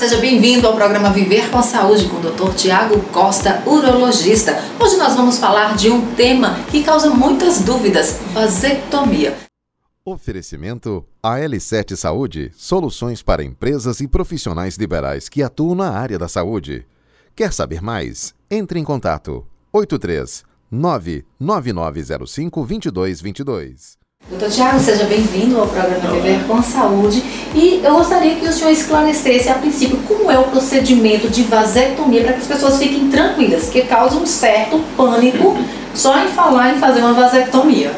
seja bem-vindo ao programa Viver com Saúde com o Dr. Tiago Costa, urologista. Hoje nós vamos falar de um tema que causa muitas dúvidas: vasectomia. Oferecimento AL7 Saúde, soluções para empresas e profissionais liberais que atuam na área da saúde. Quer saber mais? Entre em contato 83 99905 2222. Doutor Tiago, seja bem-vindo ao programa Viver com Saúde. E eu gostaria que o senhor esclarecesse, a princípio, como é o procedimento de vasectomia para que as pessoas fiquem tranquilas, que causa um certo pânico só em falar em fazer uma vasectomia.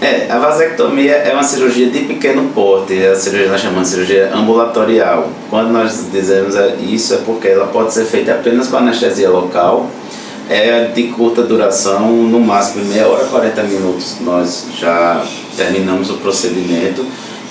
É, a vasectomia é uma cirurgia de pequeno porte, a cirurgia nós chamamos de cirurgia ambulatorial. Quando nós dizemos isso é porque ela pode ser feita apenas com anestesia local é de curta duração, no máximo meia hora, 40 minutos nós já terminamos o procedimento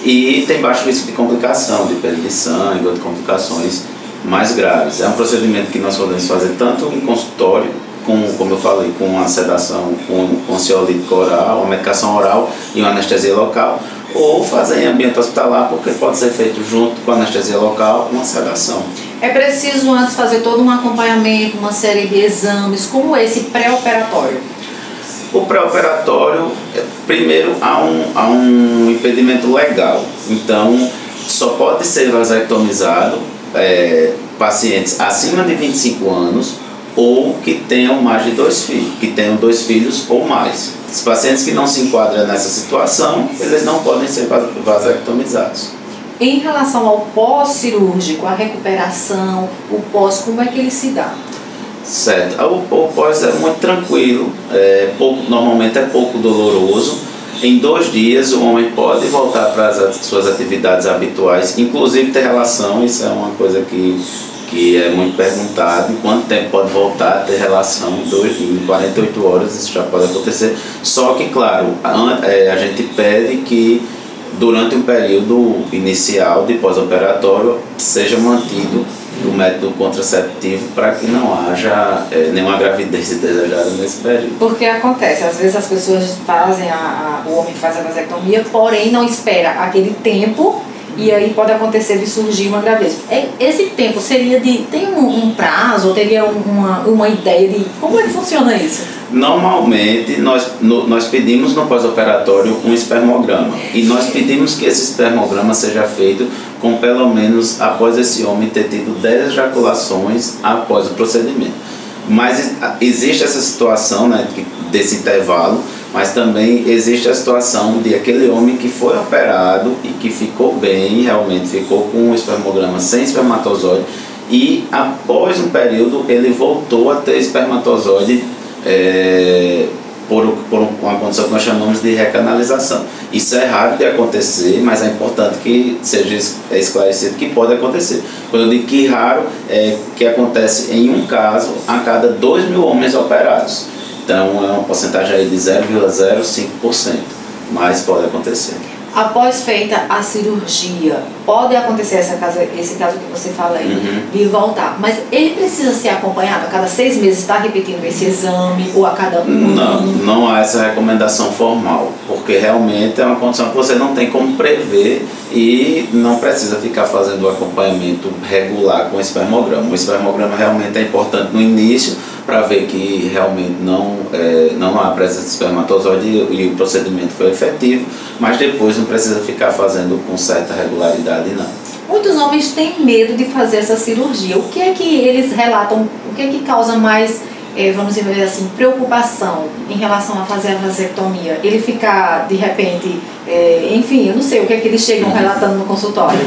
e tem baixo risco de complicação, de perda de sangue ou de complicações mais graves. É um procedimento que nós podemos fazer tanto em consultório, com, como eu falei, com a sedação, com, com ansiolítico oral, uma medicação oral e uma anestesia local, ou fazer em ambiente hospitalar, porque pode ser feito junto com anestesia local, uma sedação. É preciso antes fazer todo um acompanhamento, uma série de exames, como esse pré-operatório? O pré-operatório, primeiro, há um, há um impedimento legal. Então, só pode ser vasectomizado é, pacientes acima de 25 anos ou que tenham mais de dois filhos, que tenham dois filhos ou mais. Os pacientes que não se enquadram nessa situação, eles não podem ser vasectomizados. Em relação ao pós-cirúrgico, a recuperação, o pós, como é que ele se dá? Certo. O, o pós é muito tranquilo, é pouco, normalmente é pouco doloroso. Em dois dias o homem pode voltar para as suas atividades habituais, inclusive ter relação, isso é uma coisa que que é muito perguntado, em quanto tempo pode voltar a ter relação em, dois, em 48 horas, isso já pode acontecer. Só que, claro, a, é, a gente pede que durante o período inicial de pós-operatório seja mantido o método contraceptivo para que não haja é, nenhuma gravidez desejada nesse período. Porque acontece, às vezes as pessoas fazem, a, a, o homem faz a vasectomia, porém não espera aquele tempo e aí pode acontecer de surgir uma gravidez. É, esse tempo seria de. tem um, um prazo, ou teria uma, uma ideia de como é que funciona isso? Normalmente nós, no, nós pedimos no pós-operatório um espermograma e nós pedimos que esse espermograma seja feito com pelo menos após esse homem ter tido 10 ejaculações após o procedimento. Mas existe essa situação né, desse intervalo mas também existe a situação de aquele homem que foi operado e que ficou bem, realmente ficou com um espermograma sem espermatozoide e após um período ele voltou a ter espermatozoide é, por, por uma condição que nós chamamos de recanalização. Isso é raro de acontecer, mas é importante que seja esclarecido que pode acontecer. Quando eu digo que raro, é que acontece em um caso a cada 2 mil homens operados. Então é uma porcentagem aí de 0,05%, mas pode acontecer. Após feita a cirurgia, pode acontecer essa caso, esse caso que você fala aí, uhum. de voltar. Mas ele precisa ser acompanhado a cada seis meses, está repetindo esse exame, ou a cada um Não, não há essa recomendação formal, porque realmente é uma condição que você não tem como prever e não precisa ficar fazendo o acompanhamento regular com o espermograma. O espermograma realmente é importante no início, para ver que realmente não, é, não há presença de espermatozoide e, o procedimento foi efetivo, mas depois não precisa ficar fazendo com certa regularidade não. Muitos homens têm medo de fazer essa cirurgia. O que é que eles relatam? O que é que causa mais, é, vamos dizer assim, preocupação em relação a fazer a vasectomia? Ele ficar, de repente, é, enfim, eu não sei o que é que eles chegam uhum. relatando no consultório.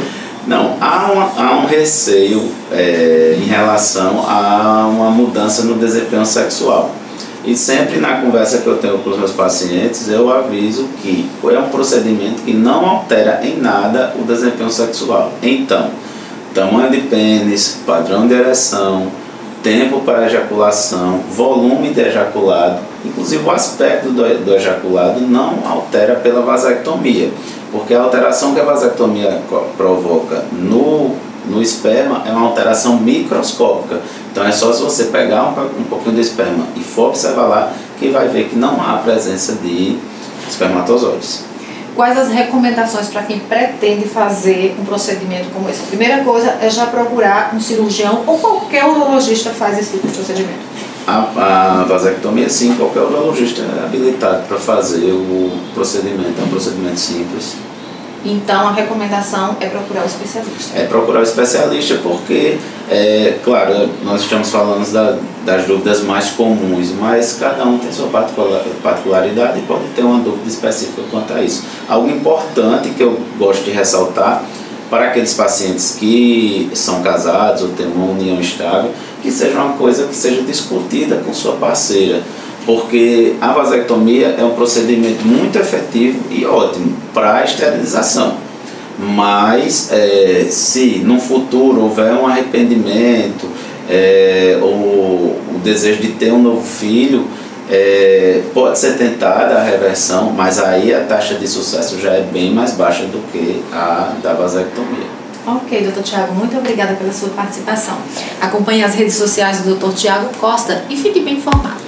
Não, há, uma, há um receio é, em relação a uma mudança no desempenho sexual. E sempre na conversa que eu tenho com os meus pacientes, eu aviso que é um procedimento que não altera em nada o desempenho sexual. Então, tamanho de pênis, padrão de ereção, tempo para ejaculação, volume de ejaculado, inclusive o aspecto do, do ejaculado não altera pela vasectomia. Porque a alteração que a vasectomia provoca no, no esperma é uma alteração microscópica. Então é só se você pegar um, um pouquinho do esperma e for observar lá que vai ver que não há presença de espermatozoides. quais as recomendações para quem pretende fazer um procedimento como esse? A primeira coisa é já procurar um cirurgião ou qualquer urologista faz esse tipo de procedimento. A, a vasectomia, sim, qualquer urologista é habilitado para fazer o procedimento. É um procedimento simples. Então, a recomendação é procurar o especialista. É procurar o especialista porque, é, claro, nós estamos falando da, das dúvidas mais comuns, mas cada um tem sua particularidade e pode ter uma dúvida específica quanto a isso. Algo importante que eu gosto de ressaltar para aqueles pacientes que são casados ou têm uma união estável, que seja uma coisa que seja discutida com sua parceira, porque a vasectomia é um procedimento muito efetivo e ótimo para a esterilização. Mas é, se no futuro houver um arrependimento é, ou o desejo de ter um novo filho, é, pode ser tentada a reversão, mas aí a taxa de sucesso já é bem mais baixa do que a da vasectomia. Ok, doutor Tiago, muito obrigada pela sua participação. Acompanhe as redes sociais do doutor Tiago Costa e fique bem informado.